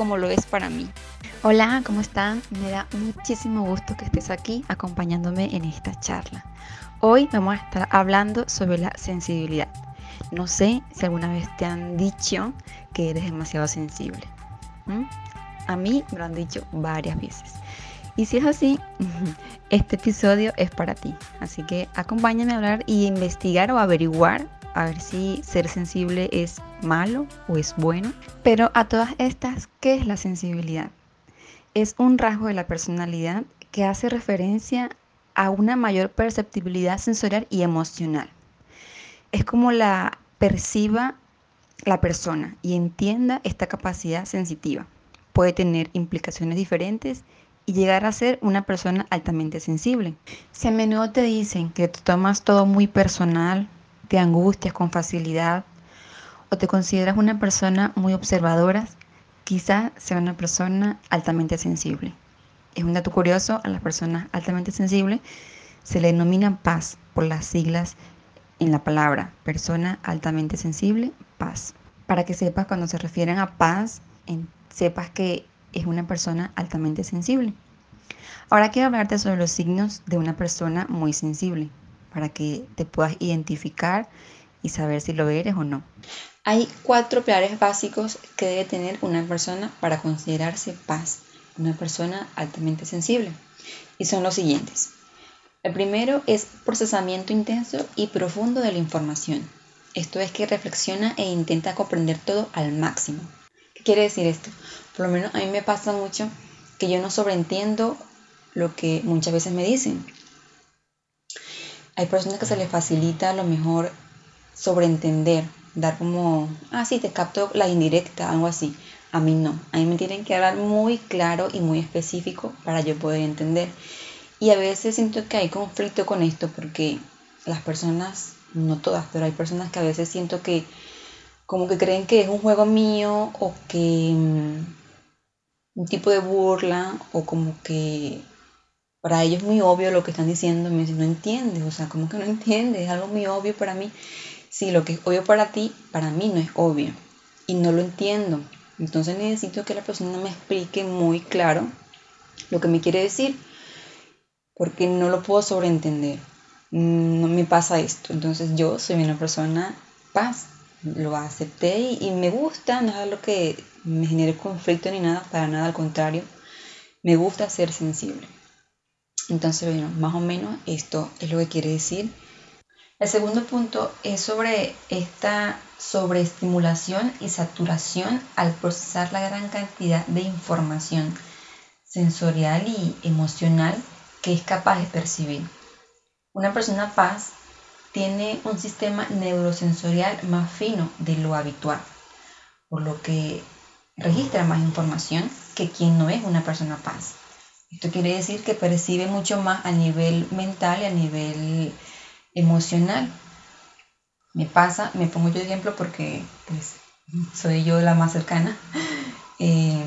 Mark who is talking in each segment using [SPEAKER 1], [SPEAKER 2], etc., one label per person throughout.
[SPEAKER 1] como lo es para mí. Hola, ¿cómo están? Me da muchísimo gusto que estés aquí acompañándome en esta charla. Hoy vamos a estar hablando sobre la sensibilidad. No sé si alguna vez te han dicho que eres demasiado sensible. A mí me lo han dicho varias veces. Y si es así, este episodio es para ti. Así que acompáñame a hablar y investigar o averiguar a ver si ser sensible es malo o es bueno. Pero a todas estas, ¿qué es la sensibilidad? Es un rasgo de la personalidad que hace referencia a una mayor perceptibilidad sensorial y emocional. Es como la perciba la persona y entienda esta capacidad sensitiva. Puede tener implicaciones diferentes y llegar a ser una persona altamente sensible. Si a menudo te dicen que te tomas todo muy personal, te angustias con facilidad o te consideras una persona muy observadora, quizás sea una persona altamente sensible. Es un dato curioso, a las personas altamente sensibles se le denomina paz por las siglas en la palabra persona altamente sensible, paz. Para que sepas cuando se refieren a paz, sepas que es una persona altamente sensible. Ahora quiero hablarte sobre los signos de una persona muy sensible, para que te puedas identificar y saber si lo eres o no. Hay cuatro pilares básicos que debe tener una persona para considerarse paz una persona altamente sensible. Y son los siguientes. El primero es procesamiento intenso y profundo de la información. Esto es que reflexiona e intenta comprender todo al máximo. ¿Qué quiere decir esto? Por lo menos a mí me pasa mucho que yo no sobreentiendo lo que muchas veces me dicen. Hay personas que se les facilita a lo mejor sobreentender, dar como, ah, sí, te capto la indirecta, algo así. A mí no. A mí me tienen que hablar muy claro y muy específico para yo poder entender. Y a veces siento que hay conflicto con esto porque las personas, no todas, pero hay personas que a veces siento que como que creen que es un juego mío o que mm, un tipo de burla o como que para ellos es muy obvio lo que están diciendo. Me dicen, no entiendes, o sea, como que no entiendes, es algo muy obvio para mí. Sí, lo que es obvio para ti, para mí no es obvio y no lo entiendo. Entonces necesito que la persona me explique muy claro lo que me quiere decir, porque no lo puedo sobreentender. No me pasa esto. Entonces yo soy una persona paz, lo acepté y, me gusta, no es algo que me genere conflicto ni nada, para nada al contrario. Me gusta ser sensible. Entonces, bueno, más o menos esto es lo que quiere decir el segundo punto es sobre esta sobreestimulación y saturación al procesar la gran cantidad de información sensorial y emocional que es capaz de percibir. Una persona paz tiene un sistema neurosensorial más fino de lo habitual, por lo que registra más información que quien no es una persona paz. Esto quiere decir que percibe mucho más a nivel mental y a nivel emocional. Me pasa, me pongo yo de ejemplo porque pues soy yo la más cercana eh,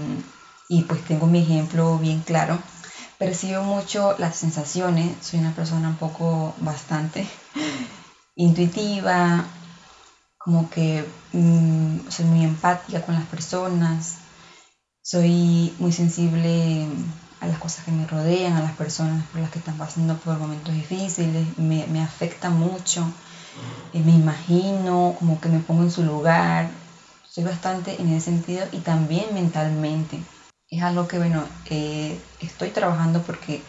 [SPEAKER 1] y pues tengo mi ejemplo bien claro. Percibo mucho las sensaciones, soy una persona un poco bastante intuitiva, como que mm, soy muy empática con las personas, soy muy sensible a las cosas que me rodean, a las personas por las que están pasando por momentos difíciles, me, me afecta mucho, eh, me imagino, como que me pongo en su lugar, soy bastante en ese sentido y también mentalmente. Es algo que, bueno, eh, estoy trabajando porque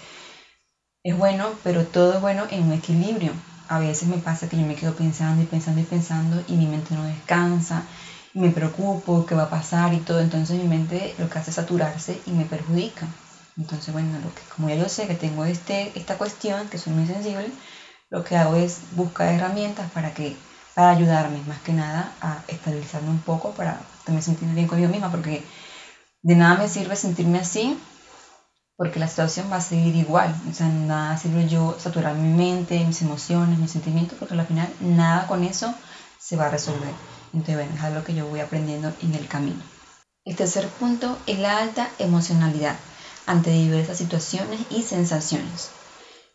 [SPEAKER 1] es bueno, pero todo es bueno en un equilibrio. a veces me pasa que yo me quedo pensando y pensando y pensando y mi mente no descansa y me preocupo qué va a pasar y todo, entonces mi mente lo que hace es saturarse y me perjudica. Entonces, bueno, lo que, como ya yo sé que tengo este, esta cuestión, que soy muy sensible, lo que hago es buscar herramientas para que para ayudarme más que nada a estabilizarme un poco para también sentirme bien conmigo misma porque de nada me sirve sentirme así porque la situación va a seguir igual. O sea, nada sirve yo saturar mi mente, mis emociones, mis sentimientos, porque al final nada con eso se va a resolver. Entonces, bueno, es algo que yo voy aprendiendo en el camino. El tercer punto es la alta emocionalidad ante diversas situaciones y sensaciones.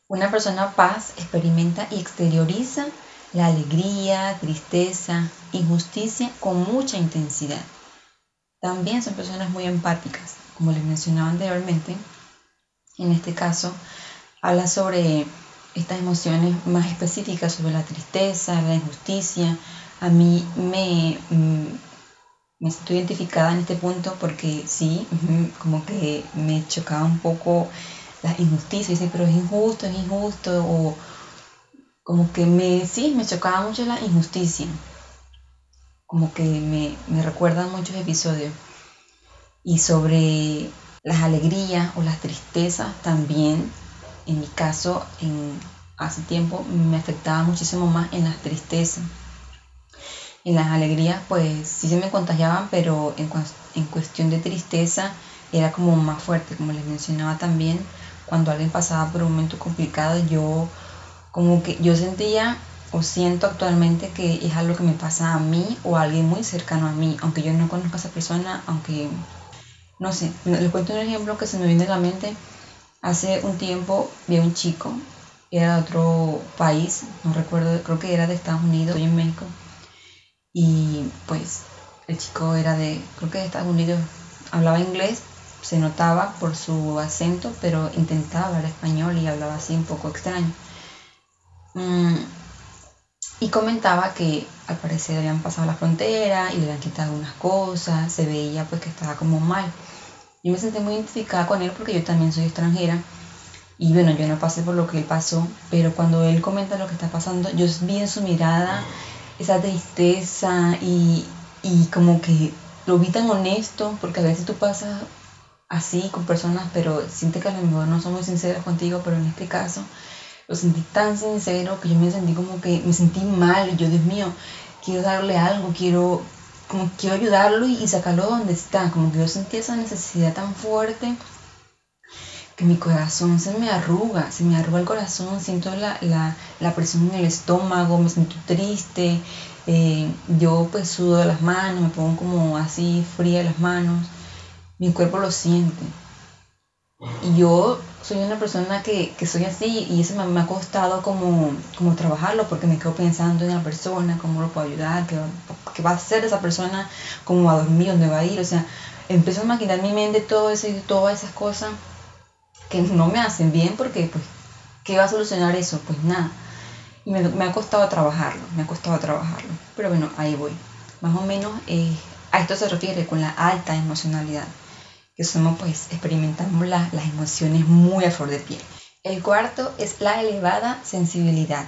[SPEAKER 1] Una persona paz experimenta y exterioriza la alegría, tristeza, injusticia con mucha intensidad. También son personas muy empáticas, como les mencionaba anteriormente, en este caso, habla sobre estas emociones más específicas, sobre la tristeza, la injusticia. A mí me, mm, me estoy identificada en este punto porque sí, como que me chocaba un poco la injusticia, dice, pero es injusto, es injusto, o como que me, sí, me chocaba mucho la injusticia, como que me, me recuerdan muchos episodios. Y sobre las alegrías o las tristezas también, en mi caso, en, hace tiempo me afectaba muchísimo más en las tristezas. En las alegrías, pues sí se me contagiaban, pero en, en cuestión de tristeza era como más fuerte, como les mencionaba también, cuando alguien pasaba por un momento complicado, yo como que yo sentía o siento actualmente que es algo que me pasa a mí o a alguien muy cercano a mí, aunque yo no conozca a esa persona, aunque no sé, les cuento un ejemplo que se me viene a la mente. Hace un tiempo vi a un chico, era de otro país, no recuerdo, creo que era de Estados Unidos, estoy en México. Y pues el chico era de, creo que de Estados Unidos, hablaba inglés, se notaba por su acento, pero intentaba hablar español y hablaba así un poco extraño. Mm, y comentaba que al parecer habían pasado la frontera y le habían quitado algunas cosas, se veía pues que estaba como mal. Yo me sentí muy identificada con él porque yo también soy extranjera y bueno, yo no pasé por lo que él pasó, pero cuando él comenta lo que está pasando, yo vi en su mirada esa tristeza y, y como que lo vi tan honesto, porque a veces tú pasas así con personas, pero siente que a lo mejor no son muy sinceras contigo, pero en este caso lo sentí tan sincero que yo me sentí como que me sentí mal. Yo, Dios mío, quiero darle algo, quiero, como quiero ayudarlo y, sacarlo donde está. Como que yo sentí esa necesidad tan fuerte que mi corazón se me arruga, se me arruga el corazón, siento la, presión en el estómago, me siento triste, eh, yo pues sudo las manos, me pongo como así fría las manos, mi cuerpo lo siente. Y yo soy una persona que, soy así y eso me, ha costado como, como trabajarlo porque me quedo pensando en la persona, cómo lo puedo ayudar, qué, va a hacer esa persona, cómo va a dormir, dónde va a ir. O sea, empiezo a maquinar mi mente todo eso y todas esas cosas que no me hacen bien porque, pues, ¿qué va a solucionar eso? Pues nada. Y me, ha costado trabajarlo, me ha costado trabajarlo. Pero bueno, ahí voy. Más o menos eh, a esto se refiere con la alta emocionalidad que somos pues experimentamos las emociones muy a flor de piel. El cuarto es la elevada sensibilidad.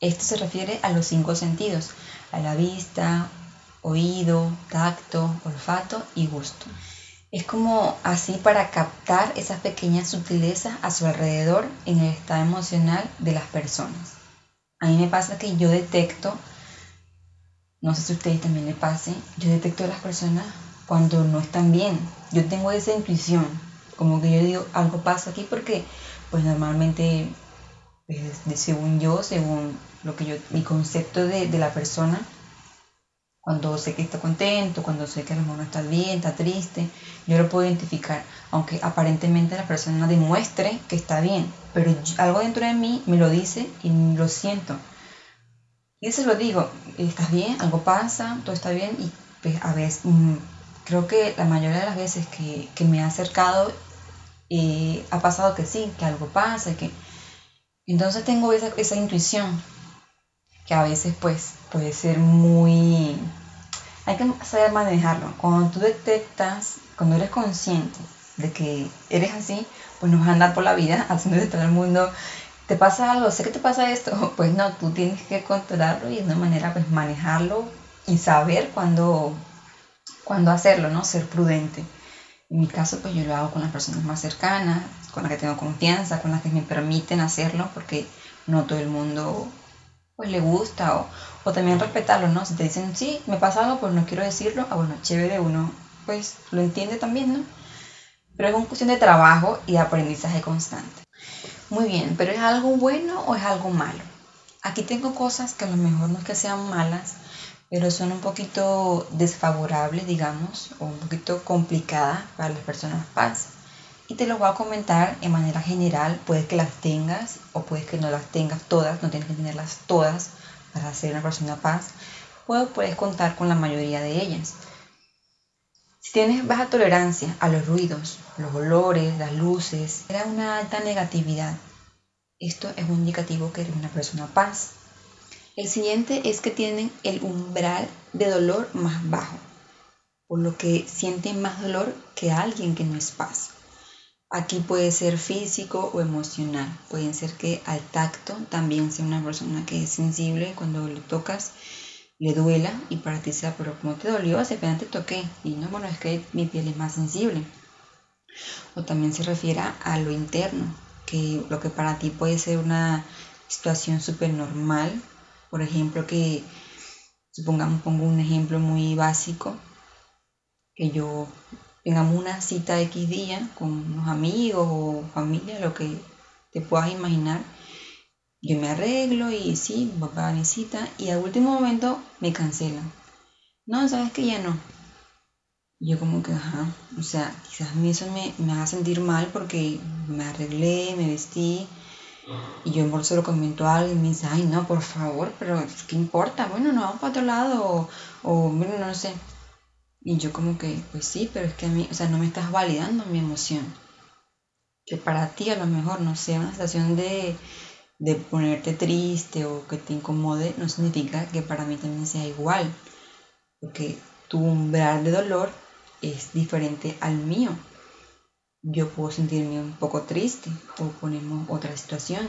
[SPEAKER 1] Esto se refiere a los cinco sentidos, a la vista, oído, tacto, olfato y gusto. Es como así para captar esas pequeñas sutilezas a su alrededor en el estado emocional de las personas. A mí me pasa que yo detecto, no sé si a ustedes también le pase, yo detecto a las personas cuando no están bien. Yo tengo esa intuición, como que yo digo, algo pasa aquí porque pues normalmente, pues, según yo, según lo que yo, mi concepto de, de, la persona, cuando sé que está contento, cuando sé que a lo mejor no está bien, está triste, yo lo puedo identificar, aunque aparentemente la persona demuestre que está bien, pero algo dentro de mí me lo dice y lo siento. Y se lo digo, ¿estás bien? ¿Algo pasa? ¿Todo está bien? Y pues a veces mm, creo que la mayoría de las veces que, me ha acercado eh, ha pasado que sí, que algo pasa, que entonces tengo esa, esa intuición que a veces pues puede ser muy... Hay que saber manejarlo. Cuando tú detectas, cuando eres consciente de que eres así, pues no vas a andar por la vida haciendo de todo el mundo ¿te pasa algo? Sé que te pasa esto. Pues no, tú tienes que controlarlo y de una manera pues manejarlo y saber cuándo, cuándo hacerlo, ¿no? Ser prudente. En mi caso, pues yo lo hago con las personas más cercanas, con las que tengo confianza, con las que me permiten hacerlo, porque no todo el mundo pues le gusta o, o también respetarlo, ¿no? Si te dicen, sí, me pasa algo, pues no quiero decirlo, ah, bueno, chévere, uno pues lo entiende también, ¿no? Pero es una cuestión de trabajo y de aprendizaje constante. Muy bien, pero ¿es algo bueno o es algo malo? Aquí tengo cosas que a lo mejor no es que sean malas, pero son un poquito desfavorables, digamos, o un poquito complicadas para las personas paz. Y te lo voy a comentar en manera general, puedes que las tengas o puedes que no las tengas todas, no tienes que tenerlas todas para ser una persona paz, o puedes contar con la mayoría de ellas. Si tienes baja tolerancia a los ruidos, los olores, las luces, era una alta negatividad. Esto es un indicativo que eres una persona paz. El siguiente es que tienen el umbral de dolor más bajo, por lo que sienten más dolor que alguien que no es paz. Aquí puede ser físico o emocional. Pueden ser que al tacto también sea una persona que es sensible cuando le tocas le duela y para ti sea, pero como te dolió, hace apenas te toqué. Y no, bueno, es que mi piel es más sensible. O también se refiere a lo interno, que lo que para ti puede ser una situación súper normal. Por ejemplo, que supongamos, pongo un ejemplo muy básico, que yo tengamos una cita X día con unos amigos o familia, lo que te puedas imaginar yo me arreglo y sí, voy a mi cita y al último momento me cancelan. No, sabes que ya no. yo como que, ajá, o sea, quizás a mí eso me, me haga sentir mal porque me arreglé, me vestí y yo en bolso lo comento a alguien y me dice, ay no, por favor, pero ¿qué importa? Bueno, no vamos para otro lado o, o bueno, no sé. Y yo como que, pues sí, pero es que a mí, o sea, no me estás validando mi emoción. Que para ti a lo mejor no sea una situación de, de ponerte triste o que te incomode no significa que para mí también sea igual, porque tu umbral de dolor es diferente al mío. Yo puedo sentirme un poco triste o ponemos otra situación.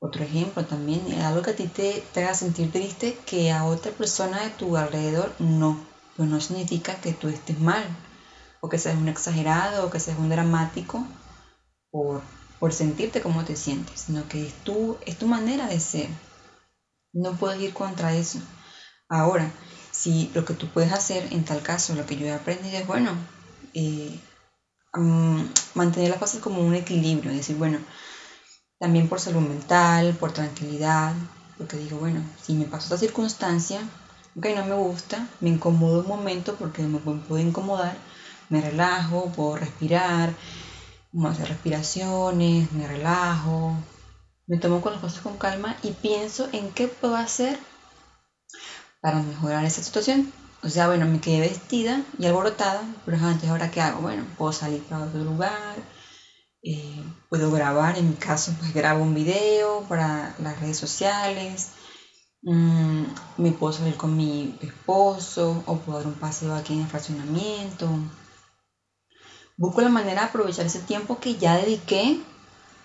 [SPEAKER 1] Otro ejemplo también, algo que a ti te, te haga sentir triste que a otra persona de tu alrededor no, pero no significa que tú estés mal o que seas un exagerado o que seas un dramático por por sentirte como te sientes, sino que es tu, es tu manera de ser. No puedes ir contra eso. Ahora, si lo que tú puedes hacer, en tal caso, lo que yo he aprendido es, bueno, eh, mantener las cosas como un equilibrio, es decir, bueno, también por salud mental, por tranquilidad, porque digo, bueno, si me pasó esta circunstancia, ok, no me gusta, me incomodo un momento porque me puedo incomodar, me relajo, puedo respirar, hacer respiraciones, me relajo, me tomo con las cosas con calma y pienso en qué puedo hacer para mejorar esa situación. O sea, bueno, me quedé vestida y alborotada, pero antes, ¿ahora qué hago? Bueno, puedo salir para otro lugar, eh, puedo grabar, en mi caso, pues grabo un video para las redes sociales, mm, me puedo salir con mi esposo o puedo dar un paseo aquí en el fraccionamiento busco la manera de aprovechar ese tiempo que ya dediqué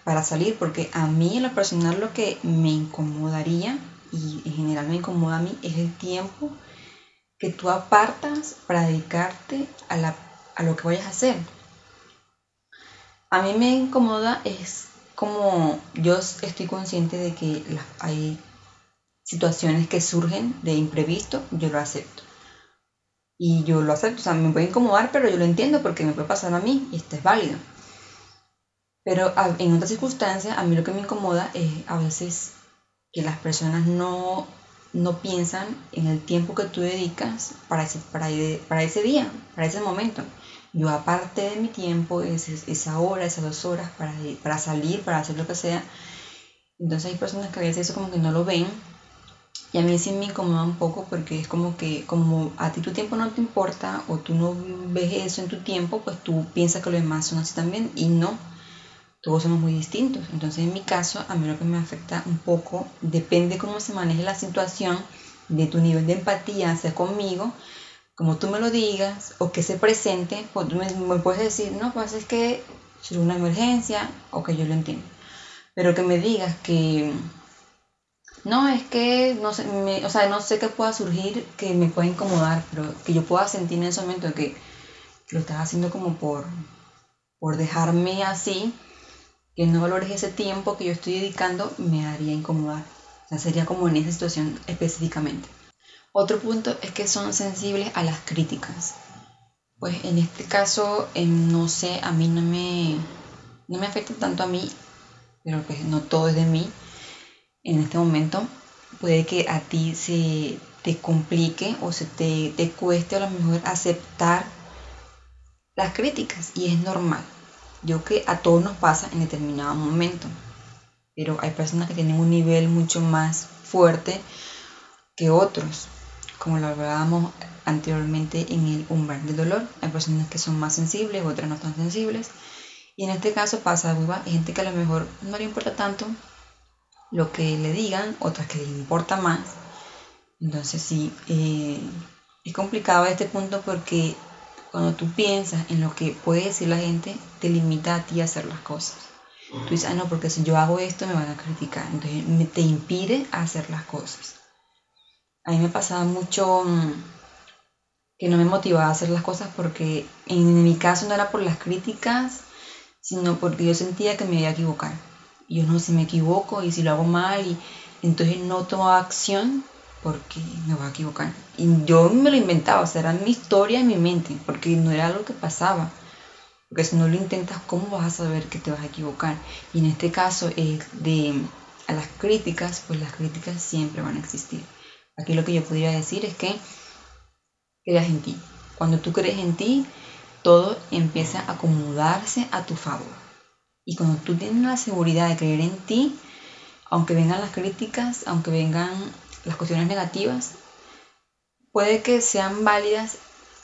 [SPEAKER 1] para salir, porque a mí en lo personal lo que me incomodaría, y en general me incomoda a mí, es el tiempo que tú apartas para dedicarte a, la, a lo que vayas a hacer. A mí me incomoda es como yo estoy consciente de que hay situaciones que surgen de imprevisto, yo lo acepto. Y yo lo acepto, o sea, me puede incomodar, pero yo lo entiendo porque me puede pasar a mí y esto es válido. Pero en otras circunstancias, a mí lo que me incomoda es a veces que las personas no, no piensan en el tiempo que tú dedicas para ese, para, para ese día, para ese momento. Yo aparte de mi tiempo, es, esa hora, esas dos horas para, para salir, para hacer lo que sea. Entonces hay personas que a veces eso como que no lo ven y a mí sí me incomoda un poco porque es como que como a ti tu tiempo no te importa o tú no ves eso en tu tiempo, pues tú piensas que los demás son así también y no. Todos somos muy distintos. Entonces en mi caso, a mí lo que me afecta un poco, depende cómo se maneje la situación, de tu nivel de empatía hacia conmigo, como tú me lo digas o que se presente, pues tú me, puedes decir, no, pues es que es una emergencia o que yo lo entiendo. Pero que me digas que no, es que no sé, o sea, no sé qué pueda surgir que me pueda incomodar, pero que yo pueda sentir en ese momento que, lo estás haciendo como por, por dejarme así, que no valores ese tiempo que yo estoy dedicando, me haría incomodar. O sea, sería como en esa situación específicamente. Otro punto es que son sensibles a las críticas. Pues en este caso, em, no sé, a mí no me, no me afecta tanto a mí, pero pues no todo es de mí en este momento, puede que a ti se te complique o se te, te cueste a lo mejor aceptar las críticas y es normal. Yo que a todos nos pasa en determinado momento, pero hay personas que tienen un nivel mucho más fuerte que otros, como lo hablábamos anteriormente en el umbral del dolor. Hay personas que son más sensibles, otras no tan sensibles. Y en este caso pasa, hay gente que a lo mejor no le importa tanto lo que le digan, otras que le importa más. Entonces sí, eh, es complicado este punto porque cuando tú piensas en lo que puede decir la gente, te limita a ti a hacer las cosas. Tú dices, ah, no, porque si yo hago esto me van a criticar. Entonces te impide hacer las cosas. A mí me pasaba mucho mm, que no me motivaba a hacer las cosas porque en mi caso no era por las críticas, sino porque yo sentía que me iba a equivocar yo no si me equivoco y si lo hago mal y entonces no tomo acción porque me voy a equivocar. Y yo me lo inventaba, o sea, mi historia en mi mente, porque no era algo que pasaba. Porque si no lo intentas, ¿cómo vas a saber que te vas a equivocar? Y en este caso, eh, de a las críticas, pues las críticas siempre van a existir. Aquí lo que yo podría decir es que creas en ti. Cuando tú crees en ti, todo empieza a acomodarse a tu favor. Y cuando tú tienes la seguridad de creer en ti, aunque vengan las críticas, aunque vengan las cuestiones negativas, puede que sean válidas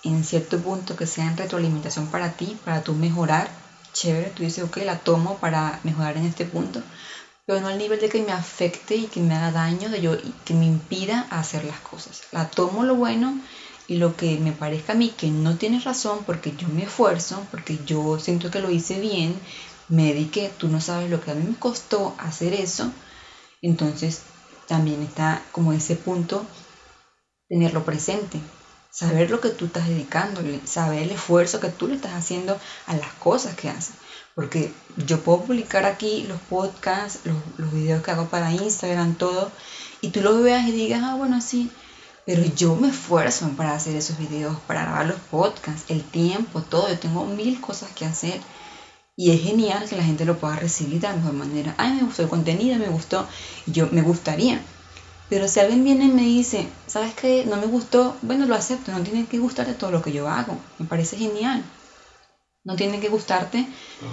[SPEAKER 1] en cierto punto, que sean retroalimentación para ti, para tú mejorar. Chévere, tú dices, ok, la tomo para mejorar en este punto, pero no al nivel de que me afecte y que me haga daño, de yo, y que me impida hacer las cosas. La tomo lo bueno y lo que me parezca a mí que no tienes razón porque yo me esfuerzo, porque yo siento que lo hice bien, me dediqué, tú no sabes lo que a mí me costó hacer eso, entonces también está como ese punto tenerlo presente, saber lo que tú estás dedicándole, saber el esfuerzo que tú le estás haciendo a las cosas que haces. Porque yo puedo publicar aquí los podcasts, los, los videos que hago para Instagram, todo, y tú lo veas y digas, ah, bueno, sí, pero yo me esfuerzo para hacer esos videos, para grabar los podcasts, el tiempo, todo, yo tengo mil cosas que hacer y es genial que la gente lo pueda recibir de la mejor manera. Ay, me gustó el contenido, me gustó, yo me gustaría. Pero si alguien viene y me dice, ¿sabes qué? No me gustó, bueno, lo acepto, no tiene que gustarte todo lo que yo hago. Me parece genial. No tiene que gustarte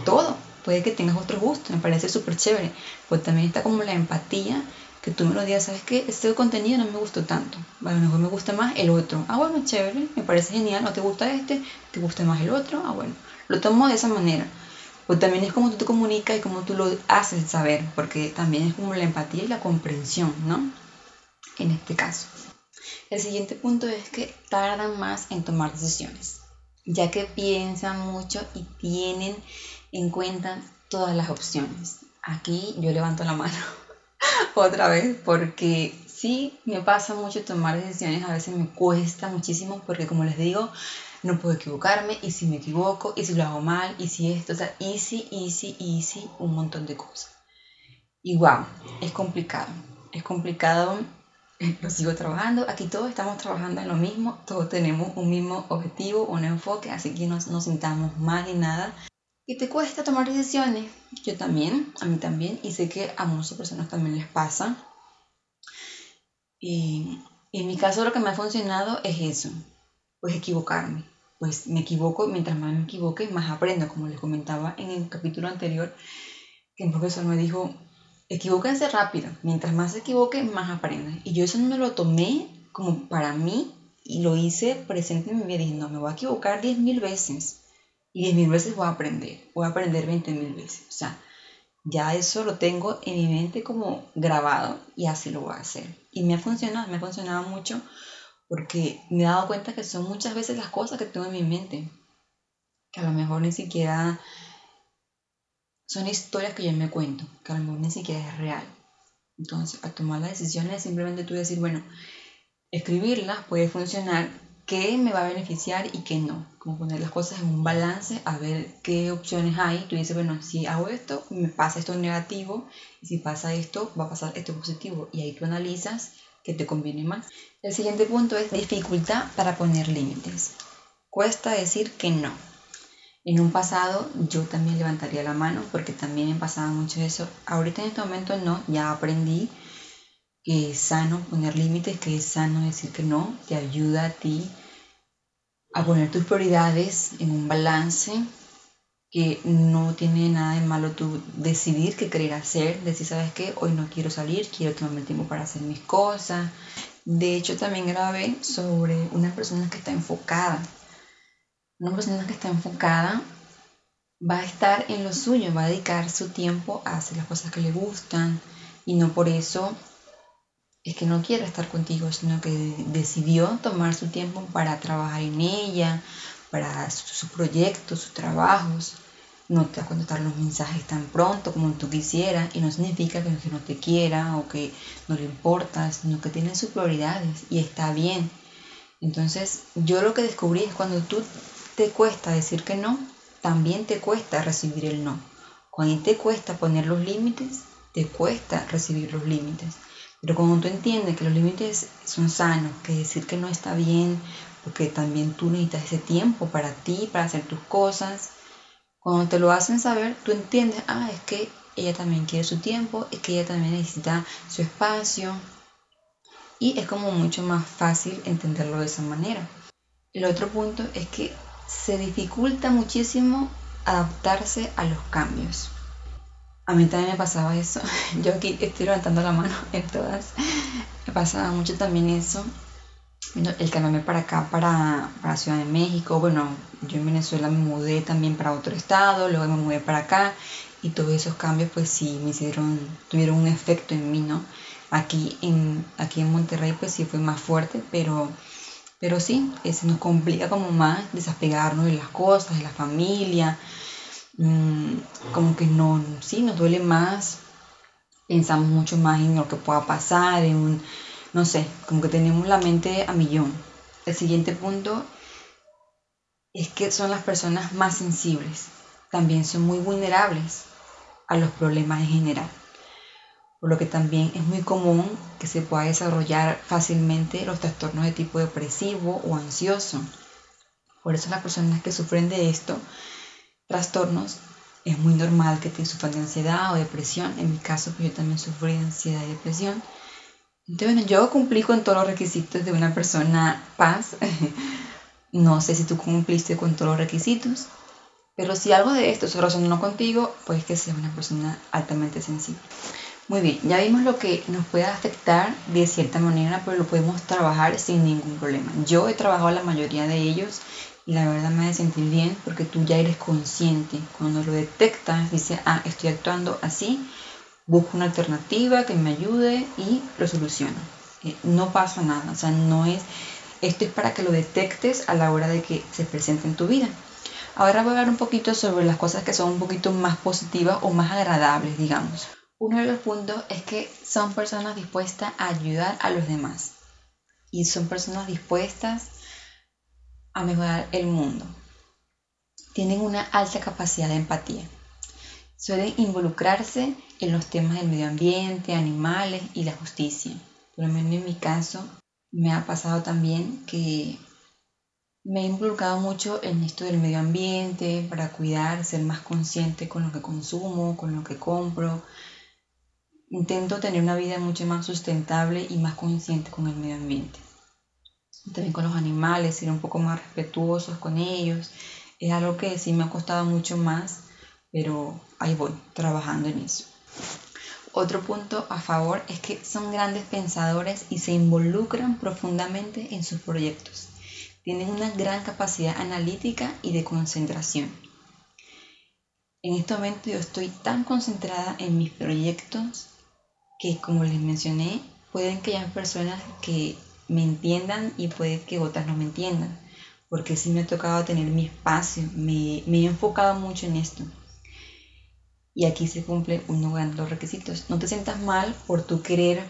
[SPEAKER 1] todo. Puede que tengas otro gusto, me parece súper chévere. Pues también está como la empatía, que tú me lo digas, ¿sabes qué? Este contenido no me gustó tanto. a lo mejor me gusta más el otro. Ah, bueno, chévere, me parece genial. No te gusta este, te gusta más el otro. Ah, bueno. Lo tomo de esa manera. Pues también es como tú te comunicas y como tú lo haces saber, porque también es como la empatía y la comprensión, ¿no? En este caso. El siguiente punto es que tardan más en tomar decisiones, ya que piensan mucho y tienen en cuenta todas las opciones. Aquí yo levanto la mano otra vez porque sí me pasa mucho tomar decisiones, a veces me cuesta muchísimo porque como les digo, no puedo equivocarme, y si me equivoco, y si lo hago mal, y si esto, o sea, easy, easy, easy, un montón de cosas. Y wow, es complicado, es complicado, lo sigo trabajando, aquí todos estamos trabajando en lo mismo, todos tenemos un mismo objetivo, un enfoque, así que no nos sintamos mal ni nada. Y te cuesta tomar decisiones, yo también, a mí también, y sé que a muchas personas también les pasa. Y en mi caso lo que me ha funcionado es eso, pues equivocarme. Pues me equivoco, mientras más me equivoque, más aprendo, como les comentaba en el capítulo anterior, que un profesor me dijo, equivóquense rápido, mientras más se equivoque, más aprenden. Y yo eso no me lo tomé como para mí y lo hice presente en mi vida, dije, no, me voy a equivocar 10.000 veces y 10.000 veces voy a aprender, voy a aprender 20.000 veces. O sea, ya eso lo tengo en mi mente como grabado y así lo voy a hacer. Y me ha funcionado, me ha funcionado mucho porque me he dado cuenta que son muchas veces las cosas que tengo en mi mente, que a lo mejor ni siquiera son historias que yo me cuento, que a lo mejor ni siquiera es real. Entonces, al tomar las decisiones, simplemente tú decir, bueno, escribirlas puede funcionar, qué me va a beneficiar y qué no. Como poner las cosas en un balance, a ver qué opciones hay. Tú dices, bueno, si hago esto, me pasa esto negativo, y si pasa esto, va a pasar esto positivo. Y ahí tú analizas qué te conviene más. El siguiente punto es dificultad para poner límites. Cuesta decir que no. En un pasado yo también levantaría la mano porque también me pasaba mucho eso. Ahorita en este momento no, ya aprendí que es sano poner límites, que es sano decir que no, te ayuda a ti a poner tus prioridades en un balance, que no tiene nada de malo tú decidir qué querer hacer, decir, sabes qué, hoy no quiero salir, quiero tomarme tiempo para hacer mis cosas. De hecho, también grabé sobre una persona que está enfocada. Una persona que está enfocada va a estar en lo suyo, va a dedicar su tiempo a hacer las cosas que le gustan y no por eso es que no quiere estar contigo, sino que decidió tomar su tiempo para trabajar en ella, para sus proyectos, sus trabajos. No te va a contestar los mensajes tan pronto como tú quisieras y no significa que no te quiera o que no le importa, sino que tiene sus prioridades y está bien. Entonces yo lo que descubrí es cuando tú te cuesta decir que no, también te cuesta recibir el no. Cuando te cuesta poner los límites, te cuesta recibir los límites. Pero cuando tú entiendes que los límites son sanos, que decir que no está bien, porque también tú necesitas ese tiempo para ti, para hacer tus cosas, cuando te lo hacen saber, tú entiendes, ah, es que ella también quiere su tiempo, es que ella también necesita su espacio. Y es como mucho más fácil entenderlo de esa manera. El otro punto es que se dificulta muchísimo adaptarse a los cambios. A mí también me pasaba eso. Yo aquí estoy levantando la mano en todas. Me pasaba mucho también eso. El cambiarme para acá, para, para Ciudad de México. Bueno, yo en Venezuela me mudé también para otro estado, luego me mudé para acá. Y todos esos cambios, pues sí, me hicieron, tuvieron un efecto en mí, ¿no? Aquí en, aquí en Monterrey, pues sí fue más fuerte, pero, pero sí, se nos complica como más desapegarnos de las cosas, de la familia, Mm, como que no, sí, nos duele más, pensamos mucho más en lo que pueda pasar, en no sé, como que tenemos la mente a millón. El siguiente punto es que son las personas más sensibles, también son muy vulnerables a los problemas en general, por lo que también es muy común que se pueda desarrollar fácilmente los trastornos de tipo depresivo o ansioso. Por eso las personas que sufren de esto trastornos, es muy normal que te sufran de ansiedad o depresión. En mi caso, pues yo también sufrí de ansiedad y depresión. Entonces, bueno, yo cumplí con todos los requisitos de una persona paz. no sé si tú cumpliste con todos los requisitos, pero si algo de esto se resonó contigo, pues que seas una persona altamente sensible. Muy bien, ya vimos lo que nos puede afectar de cierta manera, pero lo podemos trabajar sin ningún problema. Yo he trabajado la mayoría de ellos la verdad me hace sentir bien porque tú ya eres consciente. Cuando lo detectas, dices, ah, estoy actuando así, busco una alternativa que me ayude y lo soluciono. Eh, no pasa nada, o sea, no es, esto es para que lo detectes a la hora de que se presente en tu vida. Ahora voy a hablar un poquito sobre las cosas que son un poquito más positivas o más agradables, digamos. Uno de los puntos es que son personas dispuestas a ayudar a los demás. Y son personas dispuestas a mejorar el mundo. Tienen una alta capacidad de empatía. Suelen involucrarse en los temas del medio ambiente, animales y la justicia. Por lo menos en mi caso me ha pasado también que me he involucrado mucho en esto del medio ambiente para cuidar, ser más consciente con lo que consumo, con lo que compro. Intento tener una vida mucho más sustentable y más consciente con el medio ambiente también con los animales, ser un poco más respetuosos con ellos. Es algo que sí me ha costado mucho más, pero ahí voy, trabajando en eso. Otro punto a favor es que son grandes pensadores y se involucran profundamente en sus proyectos. Tienen una gran capacidad analítica y de concentración. En este momento yo estoy tan concentrada en mis proyectos que, como les mencioné, pueden que haya personas que me entiendan y puede que otras no me entiendan, porque sí me ha tocado tener mi espacio, me, he enfocado mucho en esto. Y aquí se cumple uno de los requisitos. No te sientas mal por tu querer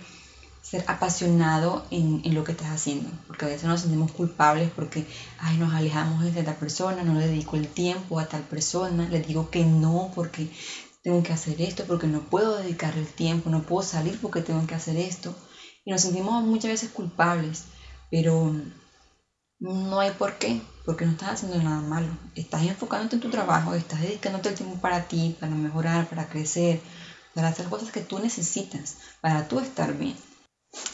[SPEAKER 1] ser apasionado en, lo que estás haciendo, porque a veces nos sentimos culpables porque, ay, nos alejamos de tal persona, no le dedico el tiempo a tal persona, le digo que no porque tengo que hacer esto, porque no puedo dedicar el tiempo, no puedo salir porque tengo que hacer esto. Nos sentimos muchas veces culpables, pero no hay por qué, porque no estás haciendo nada malo. Estás enfocándote en tu trabajo, estás dedicándote el tiempo para ti, para mejorar, para crecer, para hacer cosas que tú necesitas, para tú estar bien.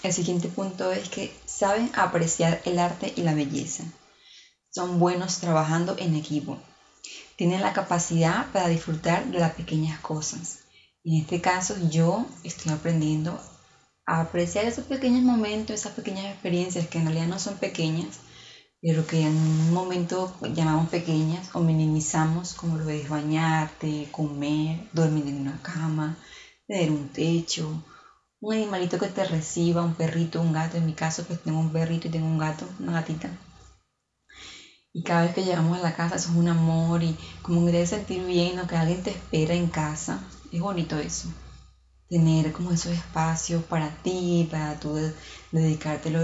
[SPEAKER 1] El siguiente punto es que saben apreciar el arte y la belleza. Son buenos trabajando en equipo. Tienen la capacidad para disfrutar de las pequeñas cosas. En este caso yo estoy aprendiendo apreciar esos pequeños momentos, esas pequeñas experiencias que en realidad no son pequeñas, pero que en un momento llamamos pequeñas o minimizamos, como lo es bañarte, comer, dormir en una cama, tener un techo, un animalito que te reciba, un perrito, un gato. En mi caso, pues tengo un perrito y tengo un gato, una gatita. Y cada vez que llegamos a la casa, eso es un amor y como me debe sentir bien, o que alguien te espera en casa. Es bonito eso. Tener como esos espacios para ti, para tú dedicártelo.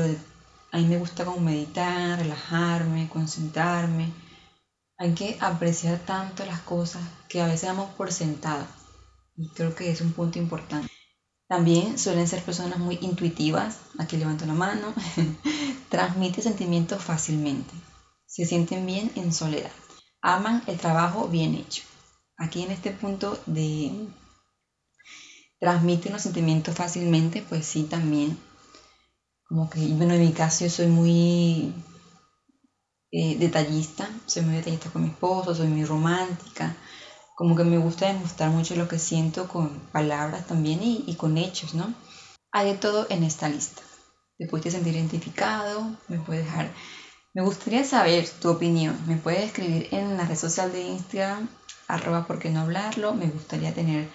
[SPEAKER 1] A mí me gusta como meditar, relajarme, concentrarme. Hay que apreciar tanto las cosas que a veces damos por sentado. Y creo que es un punto importante. También suelen ser personas muy intuitivas, aquí levanto la mano, transmite sentimientos fácilmente, se sienten bien en soledad, aman el trabajo bien hecho. Aquí en este punto de transmiten los sentimientos fácilmente, pues sí, también, como que, bueno, en mi caso yo soy muy eh, detallista, soy muy detallista con mi esposo, soy muy romántica, como que me gusta demostrar mucho lo que siento con palabras también y, con hechos, ¿no? Hay de todo en esta lista. Te puedes sentir identificado, me puedes dejar... Me gustaría saber tu opinión. Me puedes escribir en la red social de Instagram, arroba por qué no hablarlo. Me gustaría tener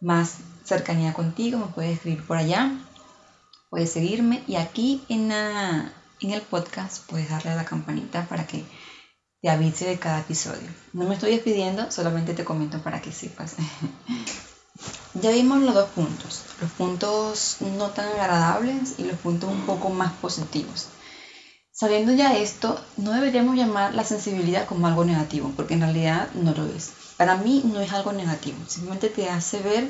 [SPEAKER 1] más cercanía contigo. Me puedes escribir por allá. Puedes seguirme. Y aquí en, el podcast puedes darle a la campanita para que te avise de cada episodio. No me estoy despidiendo, solamente te comento para que sepas. ya vimos los dos puntos, los puntos no tan agradables y los puntos un poco más positivos. Sabiendo ya esto, no deberíamos llamar la sensibilidad como algo negativo, porque en realidad no lo es. Para mí no es algo negativo, simplemente te hace ver,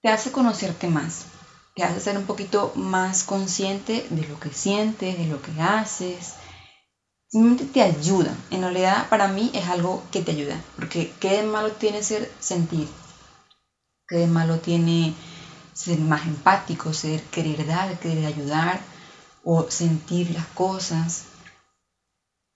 [SPEAKER 1] te hace conocerte más, te hace ser un poquito más consciente de lo que sientes, de lo que haces, simplemente te ayuda. En realidad, para mí es algo que te ayuda. Porque qué de malo tiene ser sentir, qué de malo tiene ser más empático, ser querer dar, querer ayudar o sentir las cosas.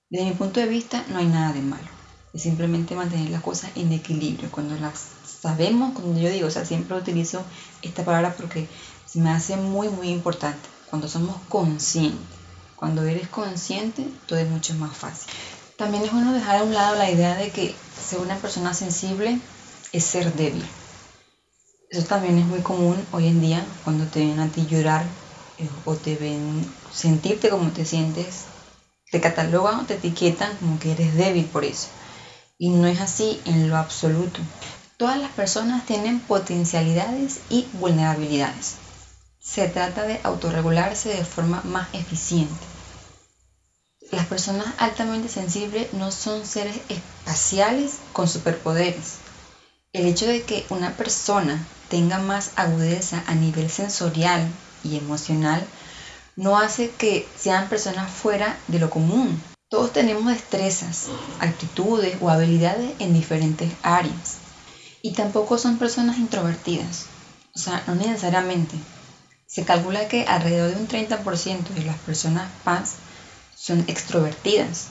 [SPEAKER 1] Desde mi punto de vista, no hay nada de malo. Es simplemente mantener las cosas en equilibrio. Cuando las sabemos, cuando yo digo, o sea, siempre utilizo esta palabra porque se me hace muy, muy importante. Cuando somos conscientes cuando eres consciente, todo es mucho más fácil. También es bueno dejar a un lado la idea de que ser una persona sensible es ser débil. Eso también es muy común hoy en día cuando te ven a ti llorar eh, o te ven sentirte como te sientes, te catalogan o te etiquetan como que eres débil por eso. Y no es así en lo absoluto. Todas las personas tienen potencialidades y vulnerabilidades. Se trata de autorregularse de forma más eficiente. Las personas altamente sensibles no son seres espaciales con superpoderes. El hecho de que una persona tenga más agudeza a nivel sensorial y emocional no hace que sean personas fuera de lo común. Todos tenemos destrezas, actitudes o habilidades en diferentes áreas. Y tampoco son personas introvertidas. O sea, no necesariamente. Se calcula que alrededor de un 30% de las personas paz son extrovertidas.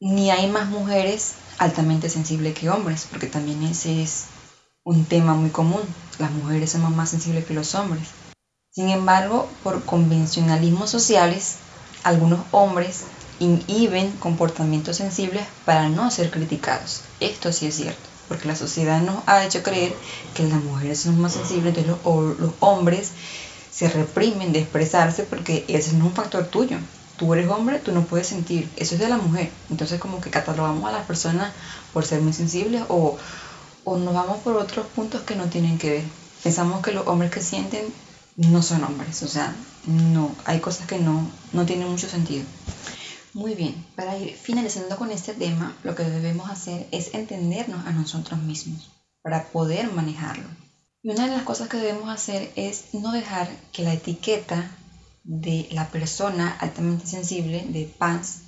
[SPEAKER 1] Ni hay más mujeres altamente sensibles que hombres, porque también ese es un tema muy común. Las mujeres somos más sensibles que los hombres. Sin embargo, por convencionalismos sociales, algunos hombres inhiben comportamientos sensibles para no ser criticados. Esto sí es cierto, porque la sociedad nos ha hecho creer que las mujeres son más sensibles, entonces los, los hombres se reprimen de expresarse porque ese no es un factor tuyo. Tú eres hombre, tú no puedes sentir. Eso es de la mujer. Entonces como que catalogamos a las personas por ser muy sensibles o, o nos vamos por otros puntos que no tienen que ver. Pensamos que los hombres que sienten no son hombres, o sea, no, hay cosas que no, no tienen mucho sentido. Muy bien, para ir finalizando con este tema, lo que debemos hacer es entendernos a nosotros mismos para poder manejarlo. Y una de las cosas que debemos hacer es no dejar que la etiqueta de la persona altamente sensible, de paz,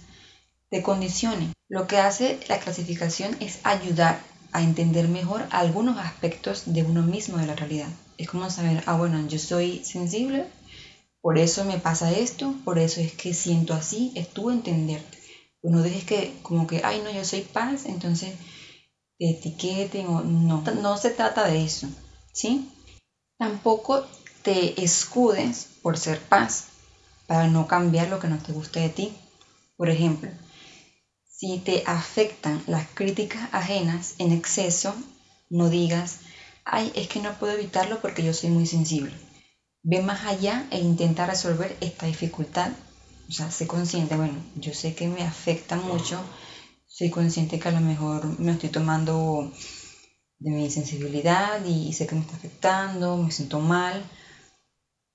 [SPEAKER 1] te condicione. Lo que hace la clasificación es ayudar a entender mejor algunos aspectos de uno mismo de la realidad. Es como saber, ah, bueno, yo soy sensible, por eso me pasa esto, por eso es que siento así, es tú entenderte. Pues no dejes que, como que, ay, no, yo soy paz, entonces te etiqueten o no. No se trata de eso, ¿sí? Tampoco te escudes por ser paz para no cambiar lo que no te guste de ti. Por ejemplo, si te afectan las críticas ajenas en exceso, no digas, ay, es que no puedo evitarlo porque yo soy muy sensible ve más allá e intenta resolver esta dificultad. O sea, sé consciente, bueno, yo sé que me afecta mucho, soy consciente que a lo mejor me estoy tomando de mi sensibilidad y sé que me está afectando, me siento mal.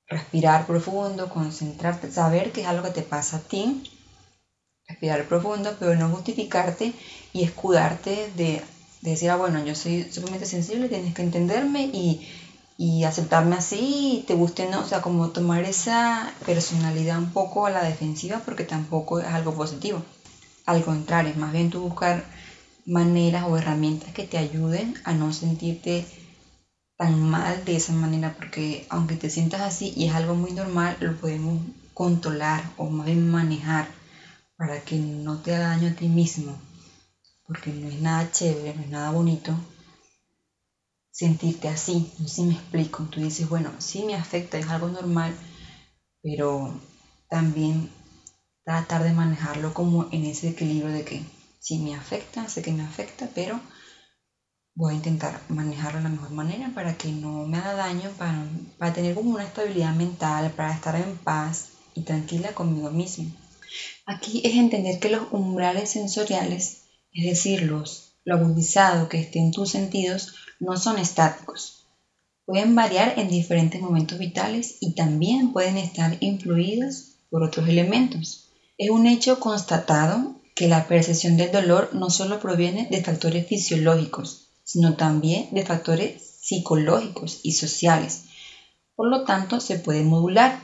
[SPEAKER 1] Respirar profundo, concentrarte, saber que es algo que te pasa a ti. Respirar profundo, pero no justificarte y escudarte de, de decir, ah, bueno, yo soy sumamente sensible, tienes que entenderme y y aceptarme así, te guste no, o sea, como tomar esa personalidad un poco a la defensiva porque tampoco es algo positivo. Al contrario, es más bien tú buscar maneras o herramientas que te ayuden a no sentirte tan mal de esa manera porque aunque te sientas así y es algo muy normal, lo podemos controlar o más bien manejar para que no te haga daño a ti mismo porque no es nada chévere, no es nada bonito sentirte así, no sé si me explico, tú dices, bueno, sí me afecta, es algo normal, pero también tratar de manejarlo como en ese equilibrio de que sí me afecta, sé que me afecta, pero voy a intentar manejarlo de la mejor manera para que no me haga daño, para, para tener como una estabilidad mental, para estar en paz y tranquila conmigo mismo. Aquí es entender que los umbrales sensoriales, es decir, los, lo agudizado que esté en tus sentidos, no son estáticos. Pueden variar en diferentes momentos vitales y también pueden estar influidos por otros elementos. Es un hecho constatado que la percepción del dolor no solo proviene de factores fisiológicos, sino también de factores psicológicos y sociales. Por lo tanto, se puede modular.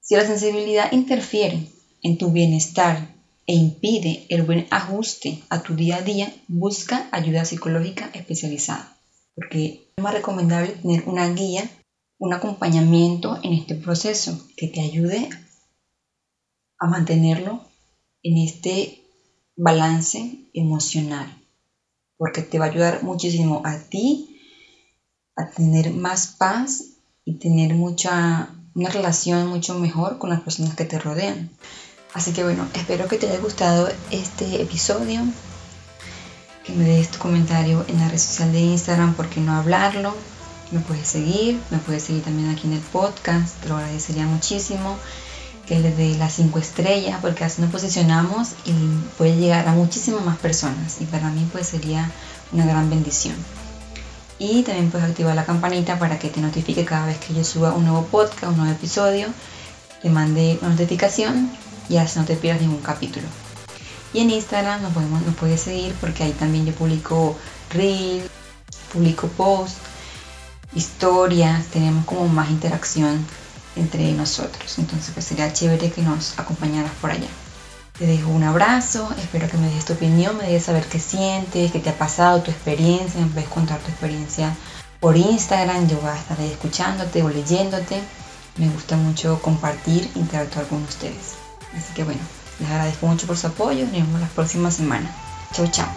[SPEAKER 1] Si la sensibilidad interfiere en tu bienestar e impide el buen ajuste a tu día a día, busca ayuda psicológica especializada. Porque es más recomendable tener una guía, un acompañamiento en este proceso que te ayude a mantenerlo en este balance emocional. Porque te va a ayudar muchísimo a ti a tener más paz y tener mucha, una relación mucho mejor con las personas que te rodean. Así que bueno, espero que te haya gustado este episodio. Que me des tu comentario en la red social de Instagram, ¿por qué no hablarlo? Me puedes seguir, me puedes seguir también aquí en el podcast, te lo agradecería muchísimo. Que le dé las 5 estrellas, porque así nos posicionamos y puede llegar a muchísimas más personas. Y para mí pues sería una gran bendición. Y también puedes activar la campanita para que te notifique cada vez que yo suba un nuevo podcast, un nuevo episodio. Te mande una notificación y así no te pierdas ningún capítulo. Y en Instagram nos, podemos, nos puedes seguir porque ahí también yo publico reels, publico posts, historias, tenemos como más interacción entre nosotros. Entonces pues sería chévere que nos acompañaras por allá. Te dejo un abrazo, espero que me des tu opinión, me dejes saber qué sientes, qué te ha pasado, tu experiencia, me puedes contar tu experiencia por Instagram, yo voy a estar ahí escuchándote o leyéndote. Me gusta mucho compartir, interactuar con ustedes. Así que bueno, les agradezco mucho por su apoyo. Nos vemos la próxima semana. Chau, chao.